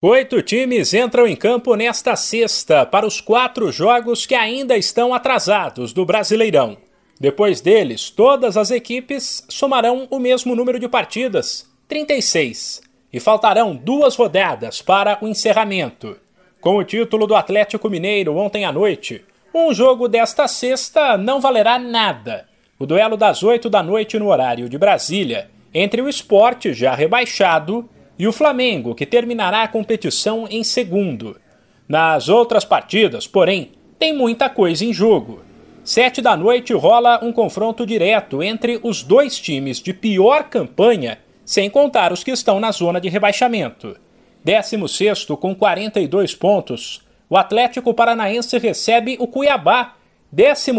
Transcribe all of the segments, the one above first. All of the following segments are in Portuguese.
Oito times entram em campo nesta sexta para os quatro jogos que ainda estão atrasados do Brasileirão. Depois deles, todas as equipes somarão o mesmo número de partidas, 36, e faltarão duas rodadas para o encerramento. Com o título do Atlético Mineiro ontem à noite, um jogo desta sexta não valerá nada. O duelo das oito da noite no horário de Brasília, entre o esporte já rebaixado e o Flamengo, que terminará a competição em segundo. Nas outras partidas, porém, tem muita coisa em jogo. Sete da noite rola um confronto direto entre os dois times de pior campanha, sem contar os que estão na zona de rebaixamento. 16 com 42 pontos, o Atlético Paranaense recebe o Cuiabá, 15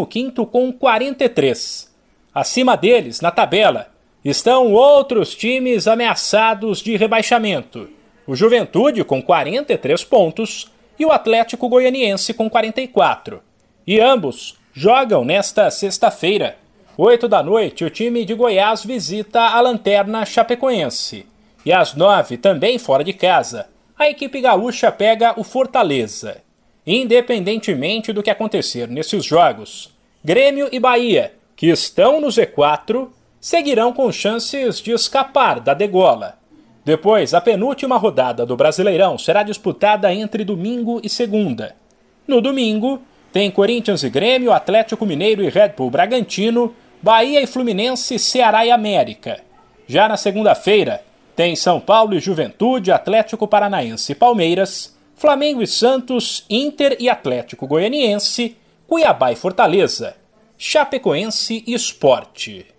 com 43. Acima deles, na tabela, estão outros times ameaçados de rebaixamento: o Juventude com 43 pontos e o Atlético Goianiense com 44. E ambos jogam nesta sexta-feira. 8 da noite, o time de Goiás visita a Lanterna Chapecoense. E às 9, também fora de casa, a equipe gaúcha pega o Fortaleza. Independentemente do que acontecer nesses jogos, Grêmio e Bahia, que estão no Z4, seguirão com chances de escapar da degola. Depois, a penúltima rodada do Brasileirão será disputada entre domingo e segunda. No domingo, tem Corinthians e Grêmio, Atlético Mineiro e Red Bull Bragantino, Bahia e Fluminense, Ceará e América. Já na segunda-feira, tem São Paulo e Juventude, Atlético Paranaense e Palmeiras, Flamengo e Santos, Inter e Atlético Goianiense, Cuiabá e Fortaleza, Chapecoense e Esporte.